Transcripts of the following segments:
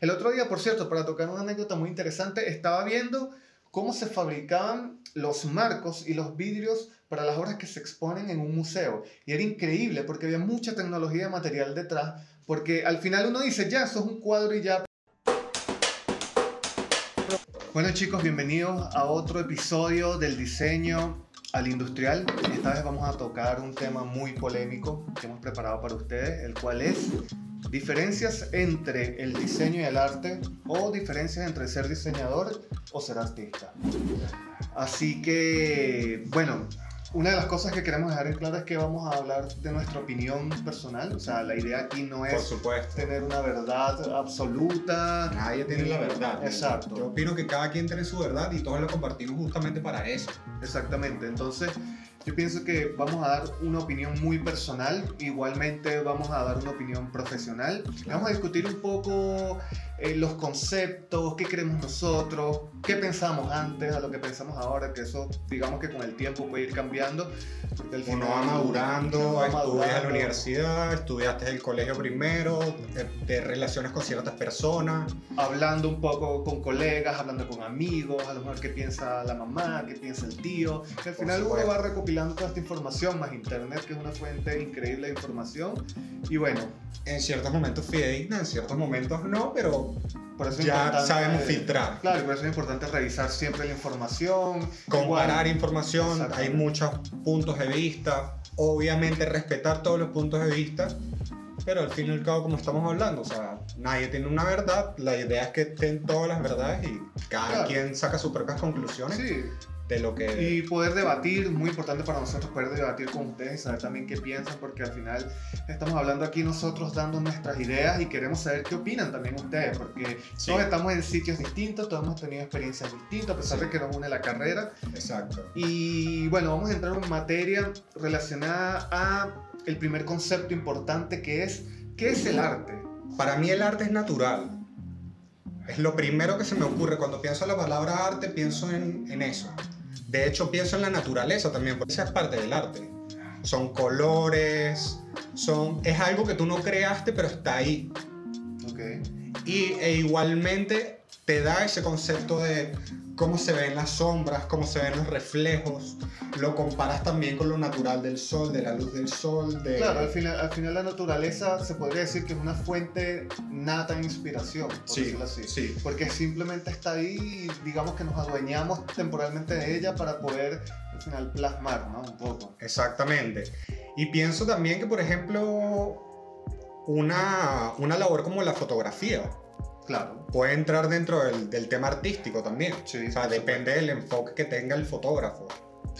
El otro día, por cierto, para tocar una anécdota muy interesante, estaba viendo cómo se fabricaban los marcos y los vidrios para las obras que se exponen en un museo. Y era increíble porque había mucha tecnología de material detrás, porque al final uno dice, ya, eso es un cuadro y ya. Bueno chicos, bienvenidos a otro episodio del diseño al industrial. Esta vez vamos a tocar un tema muy polémico que hemos preparado para ustedes, el cual es diferencias entre el diseño y el arte o diferencias entre ser diseñador o ser artista. Así que, bueno, una de las cosas que queremos dejar en claro es que vamos a hablar de nuestra opinión personal. O sea, la idea aquí no es tener una verdad absoluta. Nadie tiene la verdad. Exacto. Yo opino que cada quien tiene su verdad y todos lo compartimos justamente para eso. Exactamente. Entonces, yo pienso que vamos a dar una opinión muy personal, igualmente vamos a dar una opinión profesional. Vamos a discutir un poco eh, los conceptos, qué creemos nosotros, qué pensamos antes a lo que pensamos ahora, que eso digamos que con el tiempo puede ir cambiando. Porque Uno va madurando, estudias en la universidad, estudiaste el colegio primero, te, relacionas con ciertas personas. Hablando un poco con colegas, hablando con amigos, a lo mejor qué piensa la mamá, qué piensa el tío. al final uno va recopilando toda esta información, más internet, que es una fuente increíble de información. Y bueno. En ciertos momentos fidedigna, en ciertos momentos no, pero por eso ya sabemos filtrar. Claro, y por eso es importante revisar siempre la información. Comparar información, hay muchos puntos de vista. Obviamente respetar todos los puntos de vista, pero al fin y al cabo, como estamos hablando, o sea, nadie tiene una verdad, la idea es que estén todas las verdades y cada quien saca sus propias conclusiones. Sí de lo que... Y poder debatir, muy importante para nosotros poder debatir con ustedes y saber también qué piensan, porque al final estamos hablando aquí nosotros dando nuestras ideas y queremos saber qué opinan también ustedes, porque todos estamos en sitios distintos, todos hemos tenido experiencias distintas, a pesar de que nos une la carrera. Exacto. Y bueno, vamos a entrar en materia relacionada a el primer concepto importante que es, ¿qué es el arte? Para mí el arte es natural. Es lo primero que se me ocurre cuando pienso en la palabra arte, pienso en, en eso. De hecho, pienso en la naturaleza también, porque esa es parte del arte. Son colores, son, es algo que tú no creaste, pero está ahí. Okay. Y e igualmente te da ese concepto de cómo se ven las sombras, cómo se ven los reflejos, lo comparas también con lo natural del sol, de la luz del sol. De... Claro, al final, al final la naturaleza se podría decir que es una fuente nata de inspiración, por sí, decirlo así. Sí. Porque simplemente está ahí y digamos que nos adueñamos temporalmente de ella para poder al final plasmar, ¿no? Un poco. Exactamente. Y pienso también que, por ejemplo, una, una labor como la fotografía, Claro. Puede entrar dentro del, del tema artístico también. Sí, o sea, depende del enfoque que tenga el fotógrafo.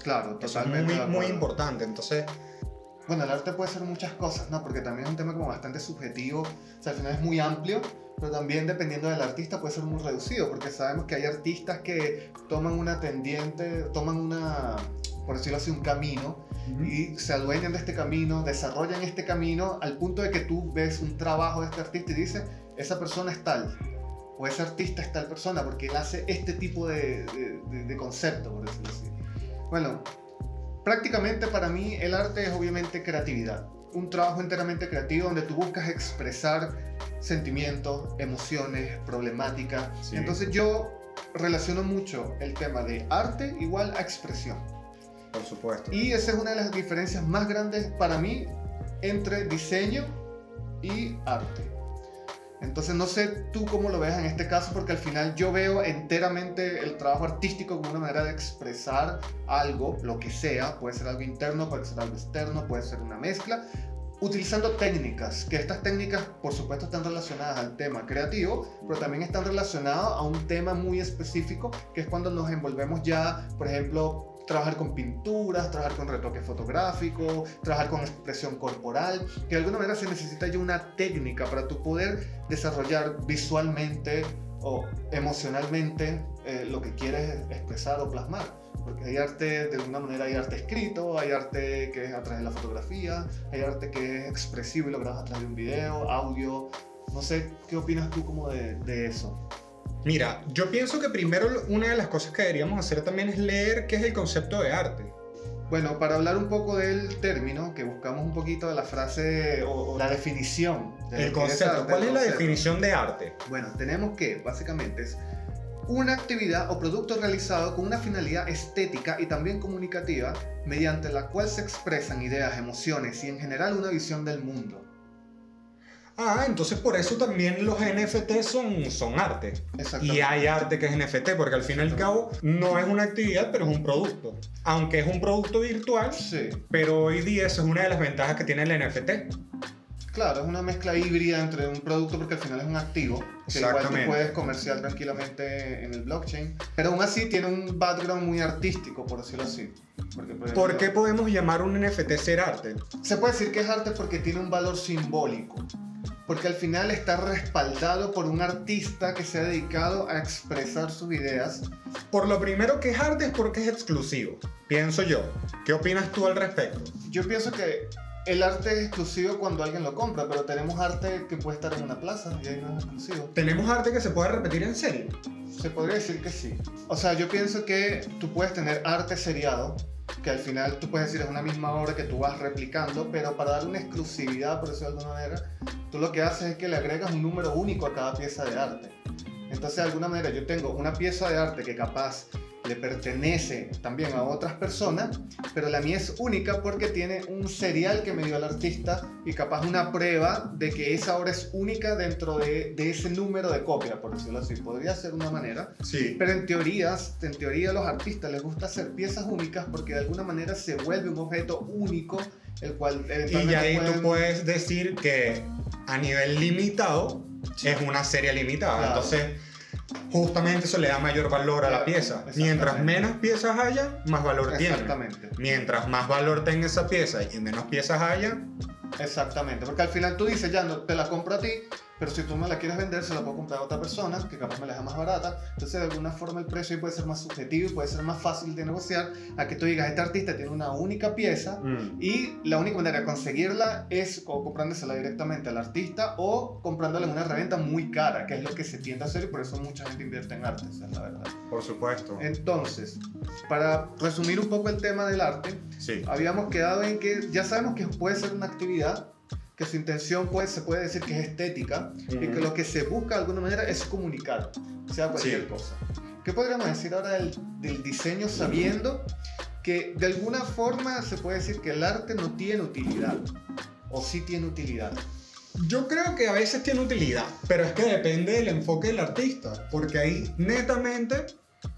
Claro, totalmente. es muy, muy importante. Entonces. Bueno, el arte puede ser muchas cosas, ¿no? Porque también es un tema como bastante subjetivo. O sea, al final es muy amplio, pero también dependiendo del artista puede ser muy reducido, porque sabemos que hay artistas que toman una tendiente, toman una, por decirlo así, un camino y se adueñan de este camino, desarrollan este camino al punto de que tú ves un trabajo de este artista y dices, esa persona es tal, o ese artista es tal persona, porque él hace este tipo de, de, concepto, por decirlo así. Bueno, prácticamente para mí el arte es obviamente creatividad. Un trabajo enteramente creativo donde tú buscas expresar sentimientos, emociones, problemáticas. Entonces yo relaciono mucho el tema de arte igual a expresión. Por supuesto. Y esa es una de las diferencias más grandes para mí entre diseño y arte. Entonces no sé tú cómo lo ves en este caso, porque al final yo veo enteramente el trabajo artístico como una manera de expresar algo, lo que sea, puede ser algo interno, puede ser algo externo, puede ser una mezcla, utilizando técnicas, que estas técnicas por supuesto están relacionadas al tema creativo, pero también están relacionadas a un tema muy específico, que es cuando nos envolvemos ya, por ejemplo, trabajar con pinturas, trabajar con retoque fotográfico, trabajar con expresión corporal, que de alguna manera se necesita ya una técnica para tu poder desarrollar visualmente o emocionalmente eh, lo que quieres expresar o plasmar. Porque hay arte, de alguna manera hay arte escrito, hay arte que es a través de la fotografía, hay arte que es expresivo y lo grabas a través de un video, audio. No sé, ¿qué opinas tú como de, de eso? Mira, yo pienso que primero una de las cosas que deberíamos hacer también es leer qué es el concepto de arte. Bueno, para hablar un poco del término, que buscamos un poquito de la frase o, o la definición. de El es concepto. ¿Cuál es la concepto. definición de arte? Bueno, tenemos que, básicamente, es una actividad o producto realizado con una finalidad estética y también comunicativa, mediante la cual se expresan ideas, emociones y en general una visión del mundo. Ah, entonces por eso también los NFT son, son arte. Y hay arte que es NFT, porque al fin y al cabo no es una actividad, pero es un producto. Aunque es un producto virtual, Sí, pero hoy día esa es una de las ventajas que tiene el NFT. claro, es una mezcla híbrida entre un producto porque al final es un activo que igual tú puedes comerciar tranquilamente en el blockchain, pero aún así tiene un background muy artístico, por decirlo así. Porque, por ejemplo, ¿Por qué podemos llamar un NFT ser arte? Se puede decir que es arte porque tiene un valor simbólico. Porque al final está respaldado por un artista que se ha dedicado a expresar sus ideas. Por lo primero que es arte es porque es exclusivo, pienso yo. ¿Qué opinas tú al respecto? Yo pienso que el arte es exclusivo cuando alguien lo compra, pero tenemos arte que puede estar en una plaza y ahí no es exclusivo. ¿Tenemos arte que se puede repetir en serie? Se podría decir que sí. O sea, yo pienso que tú puedes tener arte seriado, que al final tú puedes decir es una misma obra que tú vas replicando, pero para dar una exclusividad, por decirlo de alguna manera, tú lo que haces es que le agregas un número único a cada pieza de arte. Entonces, de alguna manera, yo tengo una pieza de arte que capaz le pertenece también a otras personas, pero la mía es única porque tiene un serial que me dio el artista y capaz una prueba de que esa obra es única dentro de, de ese número de copia, por decirlo así. Podría ser una manera. Sí. Pero en teorías, en teoría a los artistas les gusta hacer piezas únicas porque de alguna manera se vuelve un objeto único, el cual Y ya ahí pueden- tú puedes decir que a nivel limitado es una serie limitada. Claro. Entonces, justamente eso le da mayor valor a la pieza. Mientras menos piezas haya, más valor tiene. Exactamente, Mientras más valor tenga esa pieza y menos piezas haya, exactamente. Porque al final tú dices, ya no te la compro a ti, pero si tú me la quieres vender, se la puedo comprar a otra persona que capaz me la deja más barata. Entonces, de alguna forma, el precio puede ser más subjetivo y puede ser más fácil de negociar a que tú digas, este artista tiene una única pieza mm, Y la única manera de conseguirla es o comprándosela directamente al artista o comprándola en una reventa muy cara, que es lo que se tiende a hacer y por eso mucha gente invierte en arte, esa es la verdad. por supuesto. Entonces, para resumir un poco el tema del arte, Sí. habíamos quedado en que ya sabemos que puede ser una actividad, que su intención pues, se puede decir que es estética y que lo que se busca de alguna manera es comunicar, sea cualquier Sí. cosa. ¿Qué podríamos decir ahora del, del diseño sabiendo que de alguna forma se puede decir que el arte no tiene utilidad? ¿O sí tiene utilidad? Yo creo que a veces tiene utilidad, pero es que depende del enfoque del artista, porque ahí netamente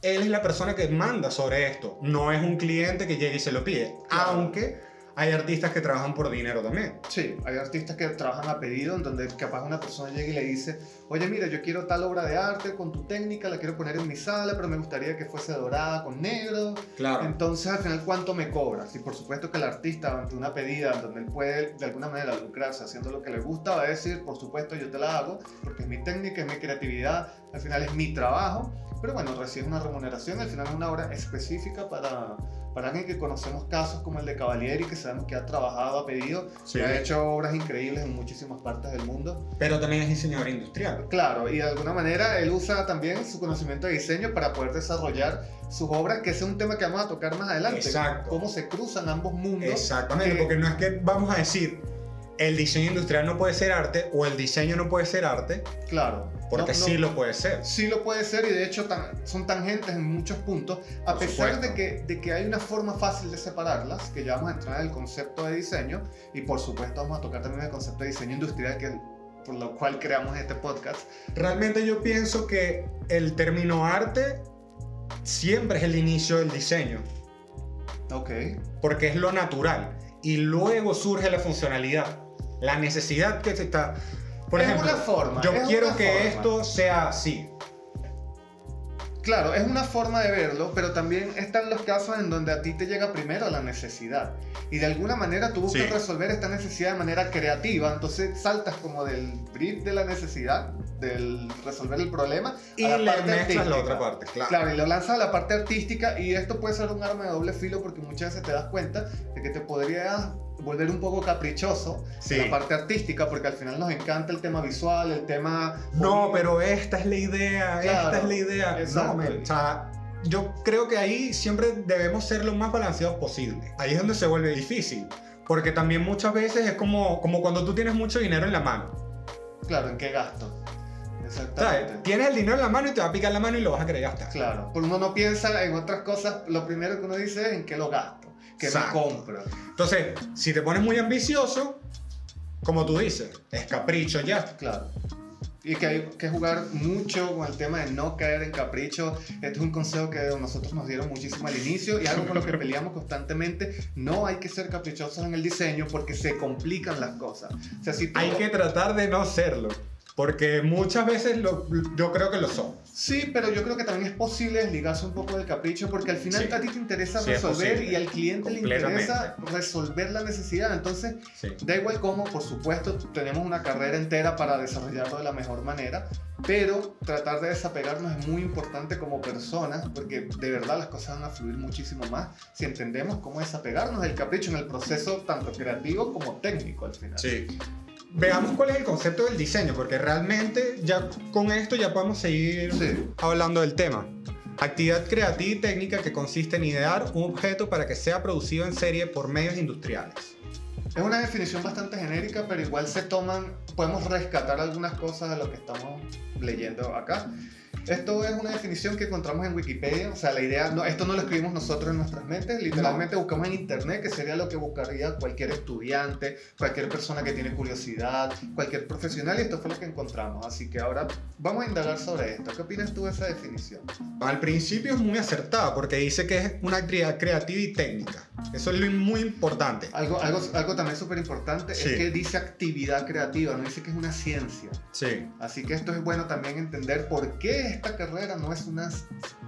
él es la persona que manda sobre esto, no es un cliente que llega y se lo pide, Claro. aunque hay artistas que trabajan por dinero también. Sí, hay artistas que trabajan a pedido, en donde capaz una persona llega y le dice, oye, mira, yo quiero tal obra de arte con tu técnica, la quiero poner en mi sala, pero me gustaría que fuese dorada con negro. Claro. Entonces, al final, ¿cuánto me cobras? Y por supuesto que el artista, ante una pedida donde él puede de alguna manera lucrarse haciendo lo que le gusta, va a decir, por supuesto, yo te la hago, porque es mi técnica, es mi creatividad, al final es mi trabajo. Pero bueno, recibe una remuneración, al final es una obra específica para, para alguien que conocemos casos como el de Cavalieri, que sabemos que ha trabajado a pedido, Sí. que ha hecho obras increíbles en muchísimas partes del mundo. Pero también es diseñador industrial. Claro, y de alguna manera él usa también su conocimiento de diseño para poder desarrollar sus obras, que ese es un tema que vamos a tocar más adelante. Exacto. Cómo se cruzan ambos mundos. Exactamente, que- porque no es que vamos a decir el diseño industrial no puede ser arte o el diseño no puede ser arte, Claro. Porque No- no- sí lo puede ser. Sí lo puede ser y de hecho tan- son tangentes en muchos puntos, a Por pesar supuesto. de que, de que hay una forma fácil de separarlas, que ya vamos a entrar en el concepto de diseño y por supuesto vamos a tocar también el concepto de diseño industrial, que por lo cual creamos este podcast. Realmente yo pienso que el término arte siempre es el inicio del diseño, Ok. porque es lo natural y luego surge la funcionalidad, la necesidad que se está... Por Es ejemplo, una forma, yo quiero que forma. esto sea así. Claro, es una forma de verlo, pero también están los casos en donde a ti te llega primero la necesidad. Y de alguna manera tú buscas Sí. resolver esta necesidad de manera creativa, entonces saltas como del brief de la necesidad, del resolver el problema, Y a la le parte la otra parte, claro. Claro, y lo lanzas a la parte artística y esto puede ser un arma de doble filo porque muchas veces te das cuenta de que te podría volver un poco caprichoso Sí. en la parte artística porque al final nos encanta el tema visual, el tema... No, pero esta es la idea, Claro, esta es la idea. exacto. No, men, o sea, yo creo que ahí siempre debemos ser lo más balanceados posible. Ahí es donde se vuelve difícil. Porque también muchas veces es como, como cuando tú tienes mucho dinero en la mano. Claro, ¿en qué gasto? ¿Sabes? Exactamente. Tienes el dinero en la mano y te va a picar la mano y lo vas a querer gastar. Claro, porque uno no piensa en otras cosas, lo primero que uno dice es en qué lo gasto, qué me Exacto. compro. Entonces, si te pones muy ambicioso, como tú dices, es capricho ya. Claro. Y que hay que jugar mucho con el tema de no caer en capricho. Este es un consejo que nosotros nos dieron muchísimo al inicio y algo con lo que peleamos constantemente. No hay que ser caprichosos en el diseño porque se complican las cosas. O sea, si Hay que tratar de no serlo. Porque muchas veces lo- yo creo que lo son. Sí, pero yo creo que también es posible desligarse un poco del capricho porque al final Sí. a ti te interesa Sí, es resolver y al cliente le interesa resolver la necesidad. Entonces, Sí. Da igual cómo, por supuesto, tenemos una carrera entera para desarrollarlo de la mejor manera, pero tratar de desapegarnos es muy importante como personas, porque de verdad las cosas van a fluir muchísimo más si entendemos cómo desapegarnos del capricho en el proceso tanto creativo como técnico al final. Sí. Veamos cuál es el concepto del diseño, porque realmente ya con esto ya podemos seguir Sí. hablando del tema. Actividad creativa y técnica que consiste en idear un objeto para que sea producido en serie por medios industriales. Es una definición bastante genérica, pero igual se toman, podemos rescatar algunas cosas de lo que estamos leyendo acá. Esto es una definición que encontramos en Wikipedia, o sea, la idea, no, esto no lo escribimos nosotros en nuestras mentes, literalmente buscamos en internet, que sería lo que buscaría cualquier estudiante, cualquier persona que tiene curiosidad, cualquier profesional, y esto fue lo que encontramos. Así que ahora vamos a indagar sobre esto. ¿Qué opinas tú de esa definición? Al principio es muy acertada porque dice que es una actividad creativa y técnica. Eso es muy importante. Algo, algo, algo también súper importante Sí. es que dice actividad creativa, no dice que es una ciencia. Sí. Así que esto es bueno también entender por qué esta carrera no es una,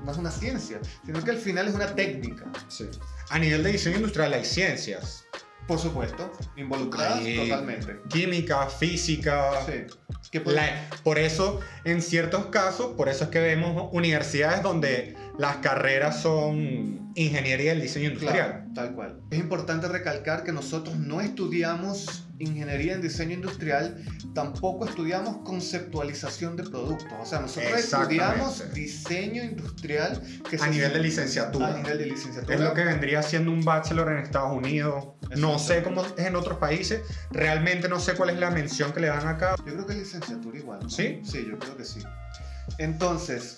no es una ciencia, sino que al final es una técnica. sí. A nivel de diseño industrial hay ciencias. Por supuesto, involucradas Hay totalmente. Química, física. Sí. La- por eso, en ciertos casos, por eso es que vemos universidades donde las carreras son ingeniería del diseño industrial. Claro, tal cual. Es importante recalcar que nosotros no estudiamos ingeniería en diseño industrial, tampoco estudiamos conceptualización de productos. O sea, nosotros estudiamos diseño industrial que A nivel de licenciatura. a nivel de licenciatura. Es lo que vendría siendo un bachelor en Estados Unidos. No sé cómo es en otros países. Realmente no sé cuál es la mención que le dan acá. Yo creo que es licenciatura igual. ¿no? ¿Sí? Sí, yo creo que sí. Entonces,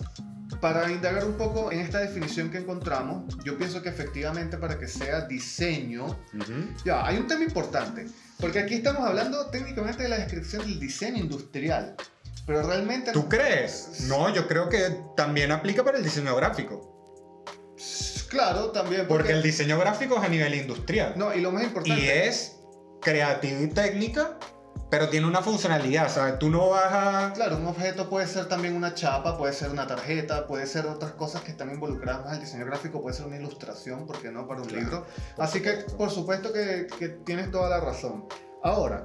para indagar un poco en esta definición que encontramos, yo pienso que efectivamente para que sea diseño, ya, hay un tema importante, porque aquí estamos hablando técnicamente de la descripción del diseño industrial, pero realmente... ¿Tú crees? No, yo creo que también aplica para el diseño gráfico. Claro, también. Porque el diseño gráfico es a nivel industrial. No, y lo más importante... Y es creativo y técnica, pero tiene una funcionalidad. ¿sabes? Tú no vas a. Claro, un objeto puede ser también una chapa, puede ser una tarjeta, puede ser otras cosas que están involucradas más al diseño gráfico, puede ser una ilustración, ¿por qué no? Para un Claro, libro. Así que, por supuesto que, que tienes toda la razón. Ahora,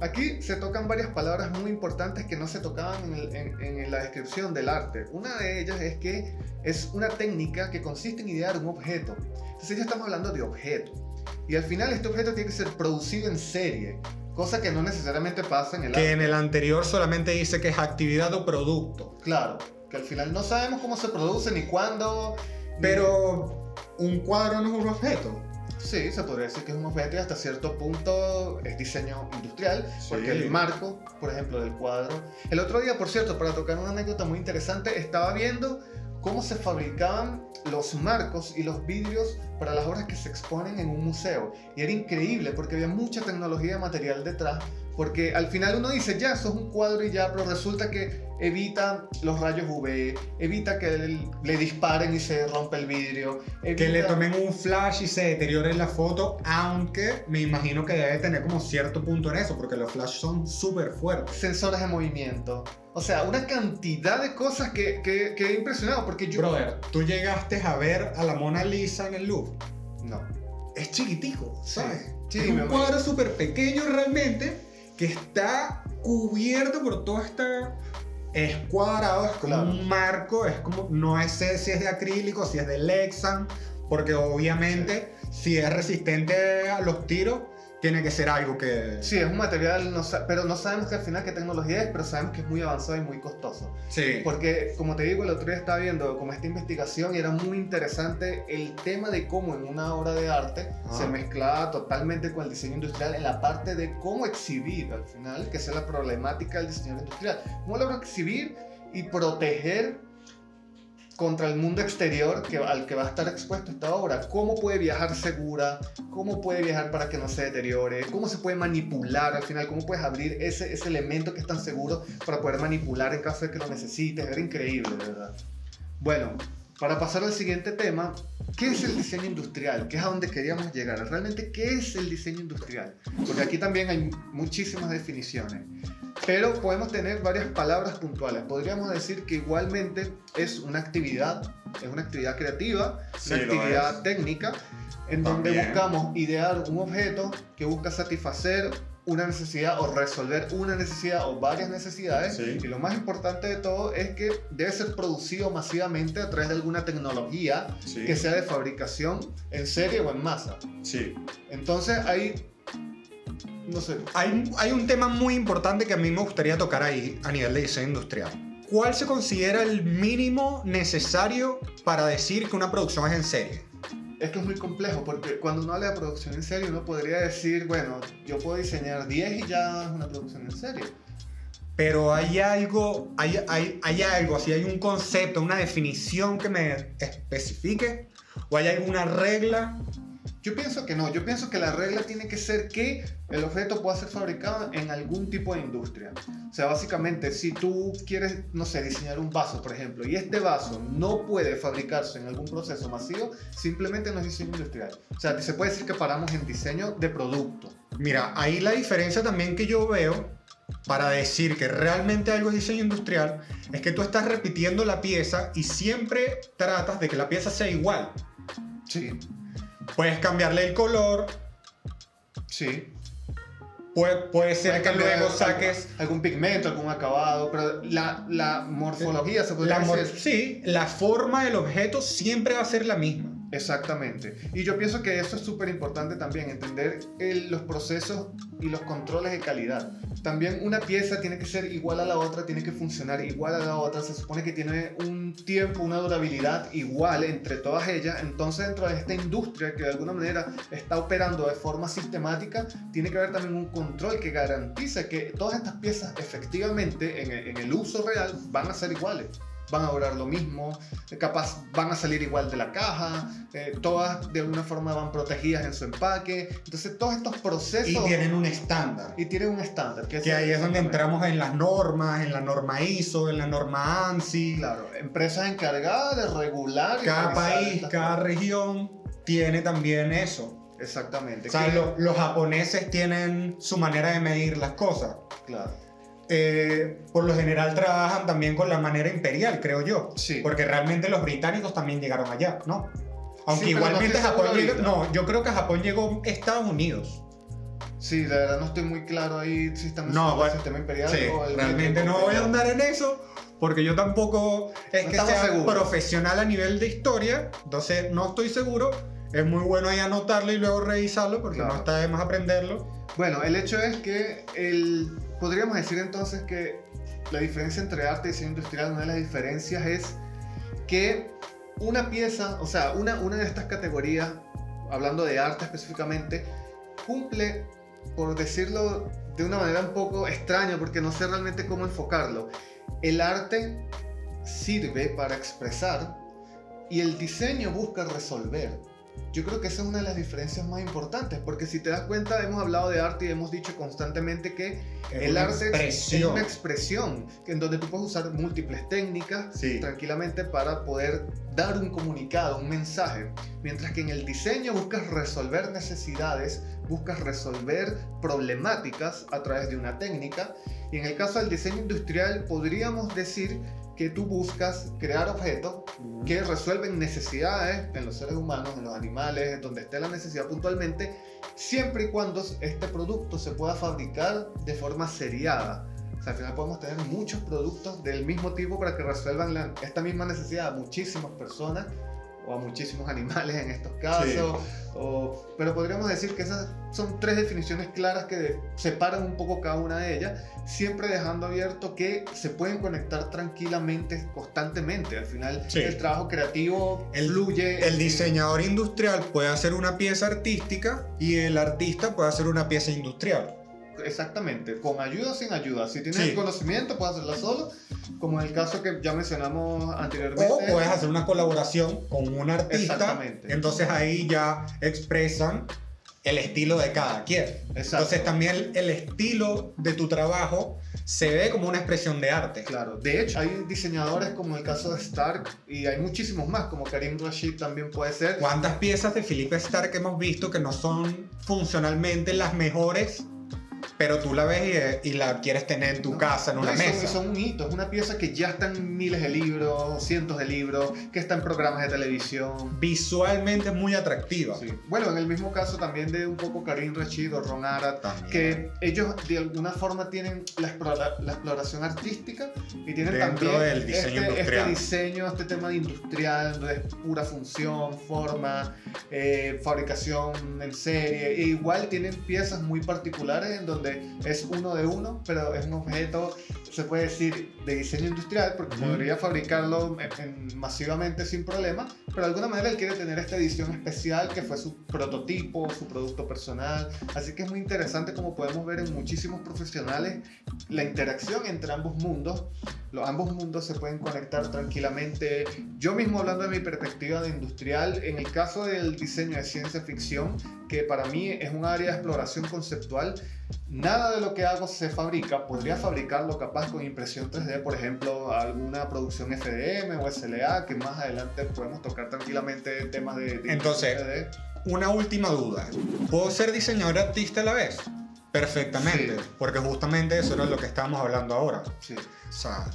aquí se tocan varias palabras muy importantes que no se tocaban en, el- en- en la descripción del arte. Una de ellas es que es una técnica que consiste en idear un objeto. Entonces ya estamos hablando de objeto. Y al final este objeto tiene que ser producido en serie, cosa que no necesariamente pasa en el Que arte. en el anterior solamente dice que es actividad o producto. Claro, que al final no sabemos cómo se produce ni cuándo. ni- Pero un cuadro no es un objeto. Sí, se podría decir que es un objeto y hasta cierto punto es diseño industrial, Sí. porque el marco, por ejemplo, del cuadro. El otro día, por cierto, para tocar una anécdota muy interesante, estaba viendo cómo se fabricaban los marcos y los vidrios para las obras que se exponen en un museo. Y era increíble porque había mucha tecnología de material detrás, porque al final uno dice, ya, eso es un cuadro y ya, pero resulta que evita los rayos UV, evita que le disparen y se rompe el vidrio. Que le evita- tomen un flash y se deteriore la foto, aunque me imagino que debe tener como cierto punto en eso, porque los flash son súper fuertes. sensores de movimiento. O sea, una cantidad de cosas que, que, que he impresionado porque yo... Brother, tú llegaste a ver a la Mona Lisa en el Louvre. No. Es chiquitico, ¿sabes? Sí, es un cuadro súper pequeño realmente que está cubierto por toda esta... Es cuadrado, es como Claro. un marco, es como... No sé si es de acrílico, si es de Lexan, porque obviamente si es resistente a los tiros, tiene que ser algo que... Sí, es un material, no pero no sabemos que al final qué tecnología es, pero sabemos que es muy avanzado y muy costoso. Sí. Porque, como te digo, el otro día estaba viendo como esta investigación y era muy interesante el tema de cómo en una obra de arte Ah. se mezclaba totalmente con el diseño industrial en la parte de cómo exhibir al final, que es la problemática del diseño industrial. ¿Cómo logro exhibir y proteger contra el mundo exterior que, al que va a estar expuesto esta obra? ¿Cómo puede viajar segura? ¿Cómo puede viajar para que no se deteriore? ¿Cómo se puede manipular al final? ¿Cómo puedes abrir ese, ese elemento que es tan seguro para poder manipular en caso de que lo necesites? Era increíble, de verdad. Bueno, para pasar al siguiente tema, ¿qué es el diseño industrial? ¿Qué es a donde queríamos llegar? Realmente, ¿qué es el diseño industrial? Porque aquí también hay muchísimas definiciones. Pero podemos tener varias palabras puntuales. Podríamos decir que igualmente es una actividad, es una actividad creativa, Sí, una actividad técnica, en donde También. buscamos idear un objeto que busca satisfacer una necesidad o resolver una necesidad o varias necesidades. Sí. Y lo más importante de todo es que debe ser producido masivamente a través de alguna tecnología Sí. que sea de fabricación en serie o en masa. Sí. Entonces ahí, no sé, Hay, hay un tema muy importante que a mí me gustaría tocar ahí a nivel de diseño industrial. ¿Cuál se considera el mínimo necesario para decir que una producción es en serie? es que es muy complejo porque cuando uno habla de producción en serie uno podría decir, bueno, yo puedo diseñar 10 y ya es una producción en serie. Pero hay algo, hay, hay, hay algo, así hay un concepto, una definición que me especifique, o hay alguna regla. Yo pienso que no, yo pienso que la regla tiene que ser que el objeto pueda ser fabricado en algún tipo de industria. O sea, básicamente, si tú quieres, no sé, diseñar un vaso, por ejemplo, y este vaso no puede fabricarse en algún proceso masivo, simplemente no es diseño industrial. O sea, se puede decir que paramos en diseño de producto. Mira, ahí la diferencia también que yo veo para decir que realmente algo es diseño industrial es que tú estás repitiendo la pieza y siempre tratas de que la pieza sea igual. Sí, Puedes cambiarle el color, sí. puede, puede ser Puede que luego algún- saques algún pigmento, algún acabado, pero la, la morfología se podría la, decir. sí, la forma del objeto siempre va a ser la misma. Exactamente. Y yo pienso que eso es súper importante también, entender el- los procesos y los controles de calidad. También una pieza tiene que ser igual a la otra, tiene que funcionar igual a la otra, se supone que tiene un tiempo, una durabilidad igual entre todas ellas. Entonces dentro de esta industria que de alguna manera está operando de forma sistemática, tiene que haber también un control que garantice que todas estas piezas efectivamente en el, en el uso real van a ser iguales. Van a durar lo mismo, capaz van a salir igual de la caja, eh, todas de alguna forma van protegidas en su empaque. Entonces, todos estos procesos. Y tienen un estándar. y tienen un estándar. Que ahí es donde entramos en las normas, en la norma ISO, en la norma ANSI. Claro, empresas encargadas de regular. Cada país, cada cosas. región tiene también eso. Exactamente. O sea, lo- los japoneses tienen su manera de medir las cosas. Claro. Eh, por lo general trabajan también con la manera imperial, creo yo. Sí. Porque realmente los británicos también llegaron allá, ¿no? Aunque Sí, no igualmente estoy Japón llegó... No, yo creo que Japón llegó a Estados Unidos. Sí, la verdad no estoy muy claro ahí si estamos No, en el bueno, sistema imperial Sí, o el realmente no voy a andar en eso. Porque yo tampoco es No que sea seguros. profesional a nivel de historia. Entonces no estoy seguro. Es muy bueno ahí anotarlo y luego revisarlo porque Claro. no está de más aprenderlo. Bueno, el hecho es que el, podríamos decir entonces que la diferencia entre arte y diseño industrial, una de las diferencias es que una pieza, o sea, una, una de estas categorías, hablando de arte específicamente, cumple, por decirlo de una manera un poco extraña, porque no sé realmente cómo enfocarlo, el arte sirve para expresar y el diseño busca resolver. Yo creo que esa es una de las diferencias más importantes, porque si te das cuenta, hemos hablado de arte y hemos dicho constantemente que Es el arte es- es expresión. una expresión en donde tú puedes usar múltiples técnicas Sí. tranquilamente para poder dar un comunicado, un mensaje, mientras que en el diseño buscas resolver necesidades, buscas resolver problemáticas a través de una técnica, y en el caso del diseño industrial podríamos decir que tú buscas crear objetos que resuelven necesidades en los seres humanos, en los animales, donde esté la necesidad puntualmente, siempre y cuando este producto se pueda fabricar de forma seriada. O sea, al final podemos tener muchos productos del mismo tipo para que resuelvan la- esta misma necesidad a muchísimas personas o a muchísimos animales en estos casos. O, pero podríamos decir que esas son tres definiciones claras que separan un poco cada una de ellas, siempre dejando abierto que se pueden conectar tranquilamente, constantemente. Al final, el trabajo creativo el, fluye. El diseñador industrial puede hacer una pieza artística y el artista puede hacer una pieza industrial. Exactamente, con ayuda o sin ayuda. Si tienes el conocimiento, puedes hacerla solo, como en el caso que ya mencionamos anteriormente. O puedes hacer una colaboración con un artista. Exactamente. Entonces ahí ya expresan el estilo de cada quien. Entonces también el, estilo de tu trabajo se ve como una expresión de arte. Claro, de hecho hay diseñadores como el caso de Stark y hay muchísimos más, como Karim Rashid también puede ser. ¿Cuántas piezas de Philippe Stark hemos visto que no son funcionalmente las mejores? Pero tú la ves y, la quieres tener en tu casa, en una mesa. Son, son un hito, es una pieza que ya está en miles de libros, cientos de libros, que está en programas de televisión. Visualmente es muy atractiva. Bueno, en el mismo caso también de un poco Karim Rashid o Ron Arat, que ellos de alguna forma tienen la, la exploración artística y tienen también del diseño este, este, diseño, este tema de industrial, es pura función, forma, eh, fabricación en serie. E igual tienen piezas muy particulares en donde es uno de uno, pero es un objeto, se puede decir, de diseño industrial, porque podría fabricarlo masivamente sin problema, pero de alguna manera él quiere tener esta edición especial que fue su prototipo, su producto personal. Así que es muy interesante como podemos ver en muchísimos profesionales la interacción entre ambos mundos. Los ambos mundos se pueden conectar tranquilamente. Yo mismo hablando de mi perspectiva de industrial, en el caso del diseño de ciencia ficción, que para mí es un área de exploración conceptual, Nada de lo que hago se fabrica, podría fabricarlo capaz con impresión 3D, por ejemplo, alguna producción FDM o SLA, que más adelante podemos tocar tranquilamente temas de, Entonces, 3D. una última duda. ¿Puedo ser diseñador artista a la vez? Perfectamente, porque justamente eso era lo que estábamos hablando ahora. Sí. O sea,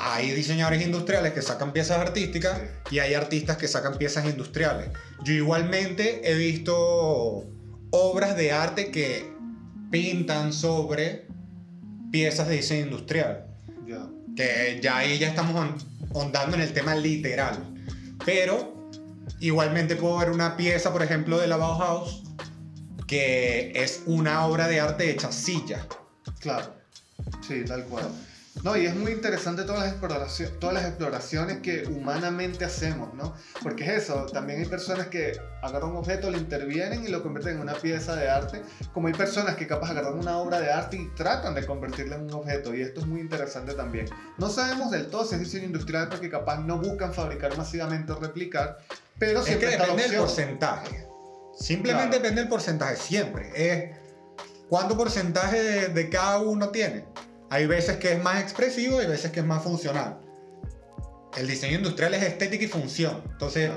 hay diseñadores industriales que sacan piezas artísticas y hay artistas que sacan piezas industriales. Yo igualmente he visto obras de arte que pintan sobre piezas de diseño industrial. Que ya ahí ya estamos ondando en el tema literal. Pero igualmente puedo ver una pieza, por ejemplo, de la Bauhaus, que es una obra de arte hecha silla. Claro, sí, tal cual. No, y es muy interesante todas las, exploraciones, todas las exploraciones que humanamente hacemos, ¿no? Porque es eso, también hay personas que agarran un objeto, lo intervienen y lo convierten en una pieza de arte, como hay personas que capaz agarran una obra de arte y tratan de convertirla en un objeto, y esto es muy interesante también. No sabemos del todo si es diseño industrial porque capaz no buscan fabricar masivamente o replicar, pero siempre es que depende del porcentaje. Simplemente depende del porcentaje, siempre. Es cuánto porcentaje de, de cada uno tiene. Hay veces que es más expresivo y veces que es más funcional. El diseño industrial es estética y función. Entonces,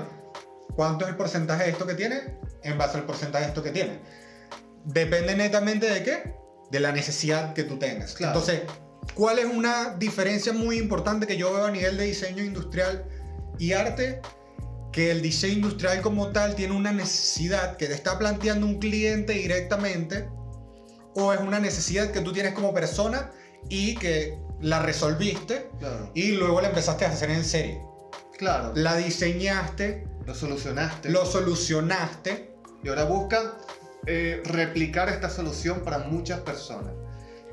¿cuánto es el porcentaje de esto que tiene? En base al porcentaje de esto que tiene. Depende netamente de qué? De la necesidad que tú tengas. Entonces, ¿cuál es una diferencia muy importante que yo veo a nivel de diseño industrial y arte? Que el diseño industrial como tal tiene una necesidad que te está planteando un cliente directamente o es una necesidad que tú tienes como persona y que la resolviste y luego la empezaste a hacer en serie. Claro. La diseñaste. Lo solucionaste. Lo solucionaste. Y ahora buscan eh, replicar esta solución para muchas personas.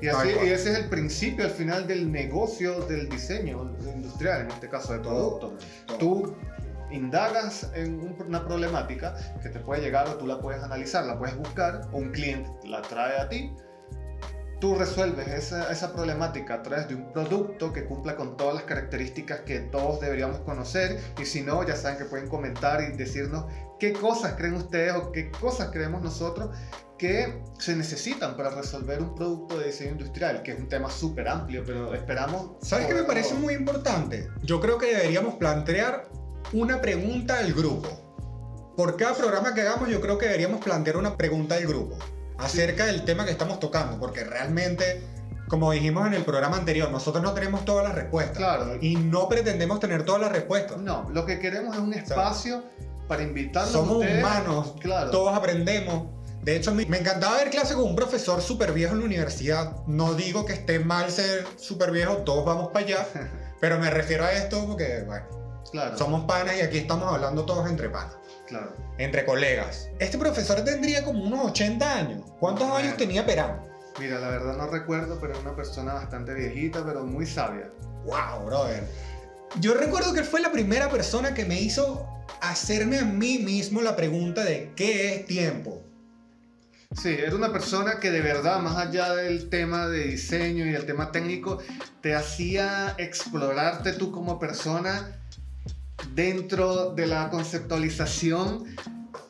Y, así, y ese es el principio al final del negocio del diseño industrial, en este caso de producto. Tú indagas en una problemática que te puede llegar o tú la puedes analizar, la puedes buscar, o un cliente la trae a ti tú resuelves esa, esa, problemática a través de un producto que cumpla con todas las características que todos deberíamos conocer y si no, ya saben que pueden comentar y decirnos qué cosas creen ustedes o qué cosas creemos nosotros que se necesitan para resolver un producto de diseño industrial, que es un tema súper amplio, pero esperamos... ¿Sabes qué me parece muy importante? Yo creo que deberíamos plantear una pregunta al grupo. Por cada programa que hagamos, yo creo que deberíamos plantear una pregunta al grupo acerca del tema que estamos tocando, porque realmente, como dijimos en el programa anterior, nosotros no tenemos todas las respuestas. Claro. Y no pretendemos tener todas las respuestas. No, lo que queremos es un espacio para invitarnos Somos ustedes. humanos, claro. todos aprendemos. De hecho, me encantaba ver clase con un profesor súper viejo en la universidad. No digo que esté mal ser súper viejo, todos vamos para allá. pero me refiero a esto porque, bueno, Claro. Somos panas y aquí estamos hablando todos entre panas. Claro. Entre colegas. Este profesor tendría como unos 80 años. ¿Cuántos Bueno. años tenía Perán? Mira, la verdad no recuerdo, pero es una persona bastante viejita, pero muy sabia. Wow, brother. Yo recuerdo que él fue la primera persona que me hizo hacerme a mí mismo la pregunta de qué es tiempo. Sí, era una persona que de verdad, más allá del tema de diseño y el tema técnico, te hacía explorarte tú como persona dentro de la conceptualización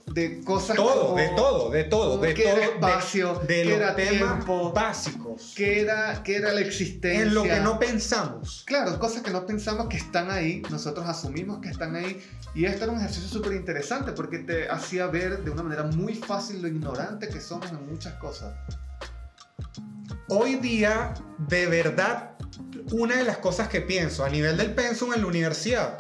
de cosas Todo, como de todo, de todo, de qué todo. era de- espacio, de, qué los era temas tiempo, básicos. qué era, qué era la existencia. En lo que no pensamos. Claro, cosas que no pensamos que están ahí, nosotros asumimos que están ahí. Y esto era un ejercicio súper interesante porque te hacía ver de una manera muy fácil lo ignorante que somos en muchas cosas. Hoy día, de verdad, una de las cosas que pienso a nivel del pensum en la universidad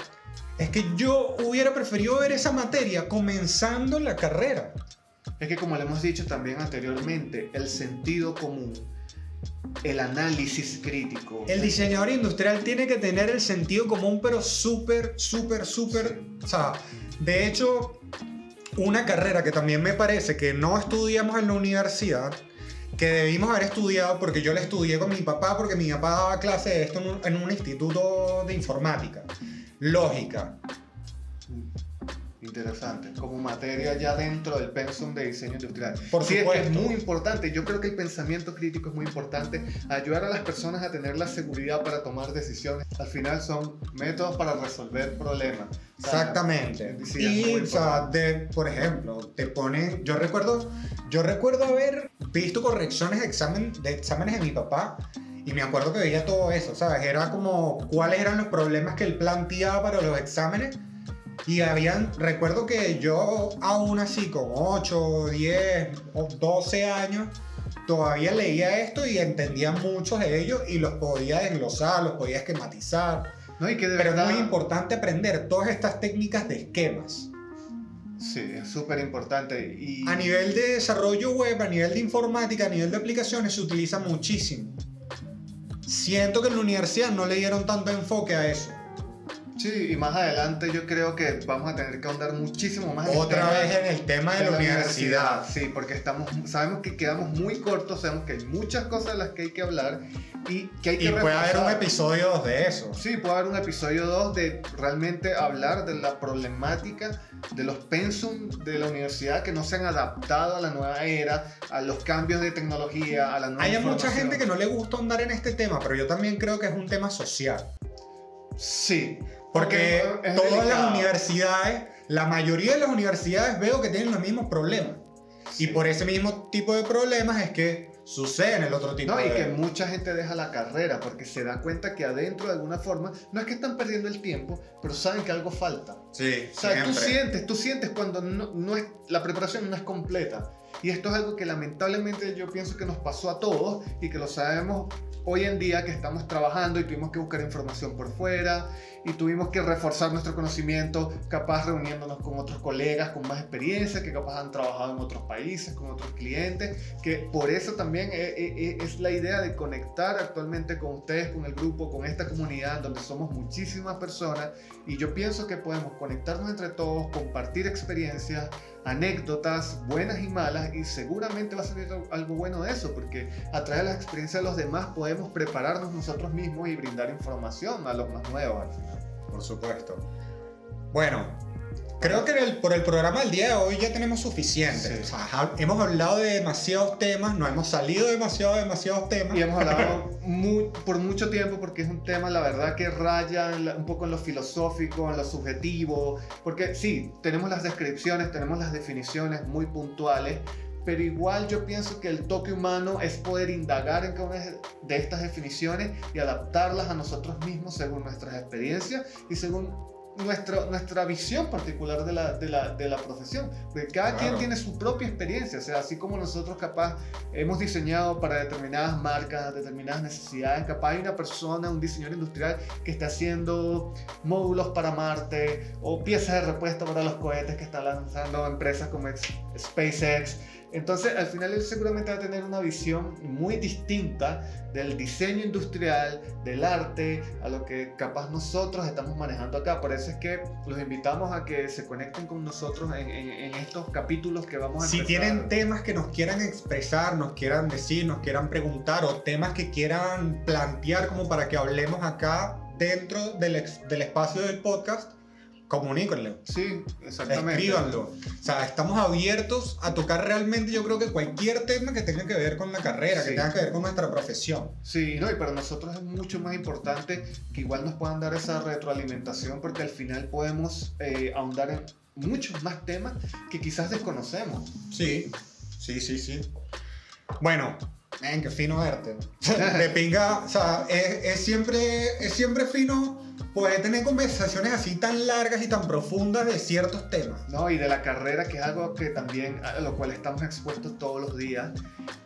es que yo hubiera preferido ver esa materia comenzando la carrera. Es que como le hemos dicho también anteriormente, el sentido común, el análisis crítico. El diseñador industrial tiene que tener el sentido común, pero súper, súper, súper... O sea, de hecho, una carrera que también me parece que no estudiamos en la universidad, que debimos haber estudiado porque yo la estudié con mi papá, porque mi papá daba clase de esto en un, en un instituto de informática. Lógica. Interesante, como materia ya dentro del pensum de diseño industrial. Por sí, es que es supuesto. muy importante. Yo creo que el pensamiento crítico es muy importante. Ayudar a las personas a tener la seguridad para tomar decisiones. Al final son métodos para resolver problemas. O sea, Exactamente. Sí, y, o sea, de, por ejemplo, te ponen. Yo recuerdo, yo recuerdo haber visto correcciones de, examen, de exámenes de mi papá. Y me acuerdo que veía todo eso, ¿sabes? Era como cuáles eran los problemas que él planteaba para los exámenes. Y habían, recuerdo que yo aún así con 8, 10 o 12 años, todavía leía esto y entendía muchos de ellos y los podía desglosar, los podía esquematizar. No, y que de Pero verdad. es muy importante aprender todas estas técnicas de esquemas. Sí, es súper importante. Y... A nivel de desarrollo web, a nivel de informática, a nivel de aplicaciones, se utiliza muchísimo. Siento que en la universidad no le dieron tanto enfoque a eso. Sí, y más adelante yo creo que vamos a tener que ahondar muchísimo más Otra vez en el tema de la universidad. Sí, porque estamos, sabemos que quedamos muy cortos, sabemos que hay muchas cosas de las que hay que hablar y que hay que Y puede haber un episodio 2 de eso. Sí, puede haber un episodio 2 de realmente hablar de la problemática de los pensum de la universidad que no se han adaptado a la nueva era, a los cambios de tecnología, a la nueva Hay mucha gente que no le gusta andar en este tema, pero yo también creo que es un tema social. Sí. Porque es todas las delicado. universidades, la mayoría de las universidades veo que tienen los mismos problemas. Y Sí. por ese mismo tipo de problemas es que suceden el otro tipo No, de... y que mucha gente deja la carrera porque se da cuenta que adentro de alguna forma no es que están perdiendo el tiempo, pero saben que algo falta. Sí, O sea, tú siempre. sientes, tú sientes cuando no, no es, la preparación no es completa. Y esto es algo que lamentablemente yo pienso que nos pasó a todos y que lo sabemos hoy en día que estamos trabajando y tuvimos que buscar información por fuera y tuvimos que reforzar nuestro conocimiento, capaz reuniéndonos con otros colegas con más experiencia, que capaz han trabajado en otros países, con otros clientes, que por eso también eh, eh, es la idea de conectar actualmente con ustedes, con el grupo, con esta comunidad donde somos muchísimas personas y yo pienso que podemos conectarnos entre todos, compartir experiencias, anécdotas buenas y malas y seguramente va a salir algo bueno de eso porque a través de las experiencias de los demás podemos prepararnos nosotros mismos y brindar información a los más nuevos al final. Por supuesto. Bueno, creo que el- por el programa del día de hoy ya tenemos suficiente. Sí. O sea, hemos hablado de demasiados temas, no hemos salido demasiado de demasiados temas. Y hemos hablado mu- por mucho tiempo porque es un tema, la verdad, que raya la- un poco en lo filosófico, en lo subjetivo, porque sí, tenemos las descripciones, tenemos las definiciones muy puntuales, pero igual yo pienso que el toque humano es poder indagar en cada una de estas definiciones y adaptarlas a nosotros mismos según nuestras experiencias y según nuestra, nuestra visión particular de la, de, la, de la profesión. Porque cada quien Claro. tiene su propia experiencia, o sea, así como nosotros capaz hemos diseñado para determinadas marcas, determinadas necesidades. Capaz hay una persona, un diseñador industrial que está haciendo módulos para Marte o piezas de repuesto para los cohetes que están lanzando empresas como ex- SpaceX. Entonces, al final él seguramente va a tener una visión muy distinta del diseño industrial, del arte, a lo que capaz nosotros estamos manejando acá. Por eso es que los invitamos a que se conecten con nosotros en, en- en estos capítulos que vamos a Si empezar. tienen temas que nos quieran expresar, nos quieran decir, nos quieran preguntar o temas que quieran plantear como para que hablemos acá dentro del espacio del podcast, comuníquenlo. Sí, exactamente. Escríbanlo. O sea, estamos abiertos a tocar realmente, yo creo que cualquier tema que tenga que ver con la carrera, que Sí. tenga que ver con nuestra profesión. Sí, no, y para nosotros es mucho más importante que igual nos puedan dar esa retroalimentación porque al final podemos eh, ahondar en muchos más temas que quizás desconocemos. Sí, sí, sí, sí. Bueno, ven, qué fino verte. De pinga, o sea, es, es siempre, es siempre fino poder tener conversaciones así tan largas y tan profundas de ciertos temas. ¿no? Y de la carrera, que es algo que también, a lo cual estamos expuestos todos los días.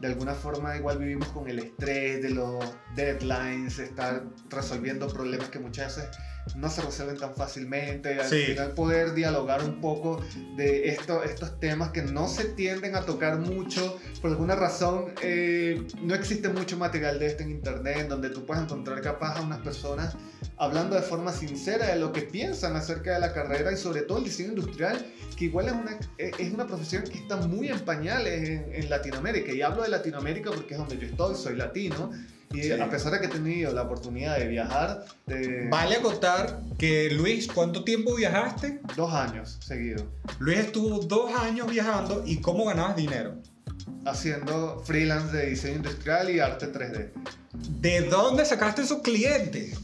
De alguna forma igual vivimos con el estrés de los deadlines, estar resolviendo problemas que muchas veces no se resuelven tan fácilmente. Al Sí. final poder dialogar un poco de esto, estos temas que no se tienden a tocar mucho. Por alguna razón eh, no existe mucho material de esto en internet donde tú puedes encontrar capaz a unas personas hablando de forma sincera de lo que piensan acerca de la carrera y sobre todo el diseño industrial, que igual es una, eh, es una profesión que está muy en pañales en, en Latinoamérica. Y hablo de Latinoamérica porque es donde yo estoy, soy latino. Y Sí. a pesar de que he tenido la oportunidad de viajar de Vale acotar que Luis, ¿cuánto tiempo viajaste? dos años seguidos, Luis estuvo dos años viajando y ¿cómo ganabas dinero? haciendo freelance de diseño industrial y arte 3D. ¿De dónde sacaste esos clientes?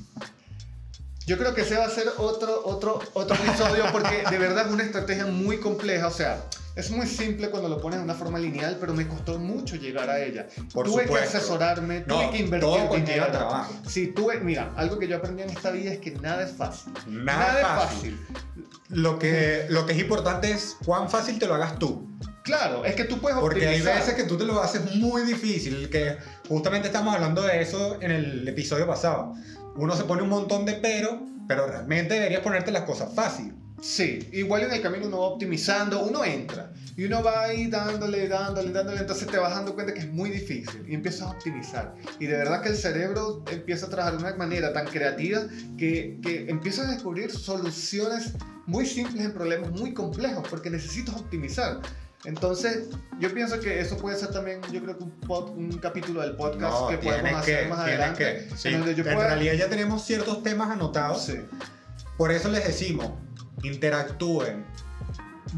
Yo creo que ese va a ser otro, otro, otro episodio porque de verdad es una estrategia muy compleja. O sea, es muy simple cuando lo pones de una forma lineal, pero me costó mucho llegar a ella. Por tuve supuesto. que asesorarme, tuve No, que invertir todo dinero. trabajo. Sí, tuve, mira, algo que yo aprendí en esta vida es que nada es fácil. Nada, es fácil. Lo que, lo que es importante es cuán fácil te lo hagas tú. Claro, es que tú puedes Porque hay optimizar. veces que tú te lo haces muy difícil, que justamente estamos hablando de eso en el episodio pasado. Uno se pone un montón de pero, pero realmente deberías ponerte las cosas fácil. Sí, igual en el camino uno va optimizando, uno entra y uno va ahí dándole, dándole, dándole, entonces te vas dando cuenta que es muy difícil y empiezas a optimizar. Y de verdad que el cerebro empieza a trabajar de una manera tan creativa que, que empiezas a descubrir soluciones muy simples en problemas muy complejos porque necesitas optimizar. Entonces, yo pienso que eso puede ser también, yo creo que un, pod- un capítulo del podcast que podemos hacer que, más adelante. que. Sí, en donde yo en pueda- realidad ya tenemos ciertos temas anotados. Sí. Por eso les decimos, interactúen.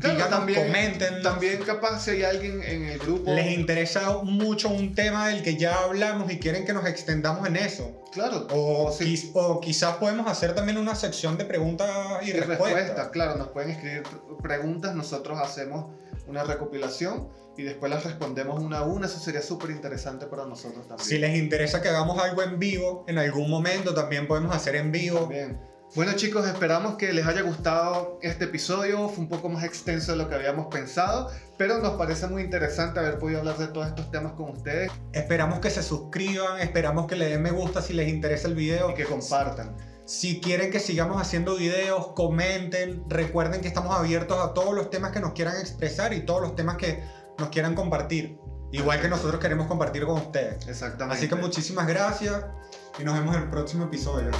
Claro, díganos, también, comenten. también capaz si hay alguien en el grupo. les interesa mucho un tema del que ya hablamos y quieren que nos extendamos en eso. Claro. O, quizás podemos hacer también una sección de preguntas y, y respuestas. respuestas, claro, nos pueden escribir preguntas, nosotros hacemos una recopilación y después las respondemos una a una, eso sería súper interesante para nosotros también. Si les interesa que hagamos algo en vivo, en algún momento también podemos hacer en vivo. También. Bueno chicos, esperamos que les haya gustado este episodio, fue un poco más extenso de lo que habíamos pensado, pero nos parece muy interesante haber podido hablar de todos estos temas con ustedes Esperamos que se suscriban, esperamos que le den me gusta si les interesa el video. y que compartan. Si quieren que sigamos haciendo videos, comenten. Recuerden que estamos abiertos a todos los temas que nos quieran expresar y todos los temas que nos quieran compartir. Igual que nosotros queremos compartir con ustedes. Exactamente. Así que muchísimas gracias y nos vemos en el próximo episodio.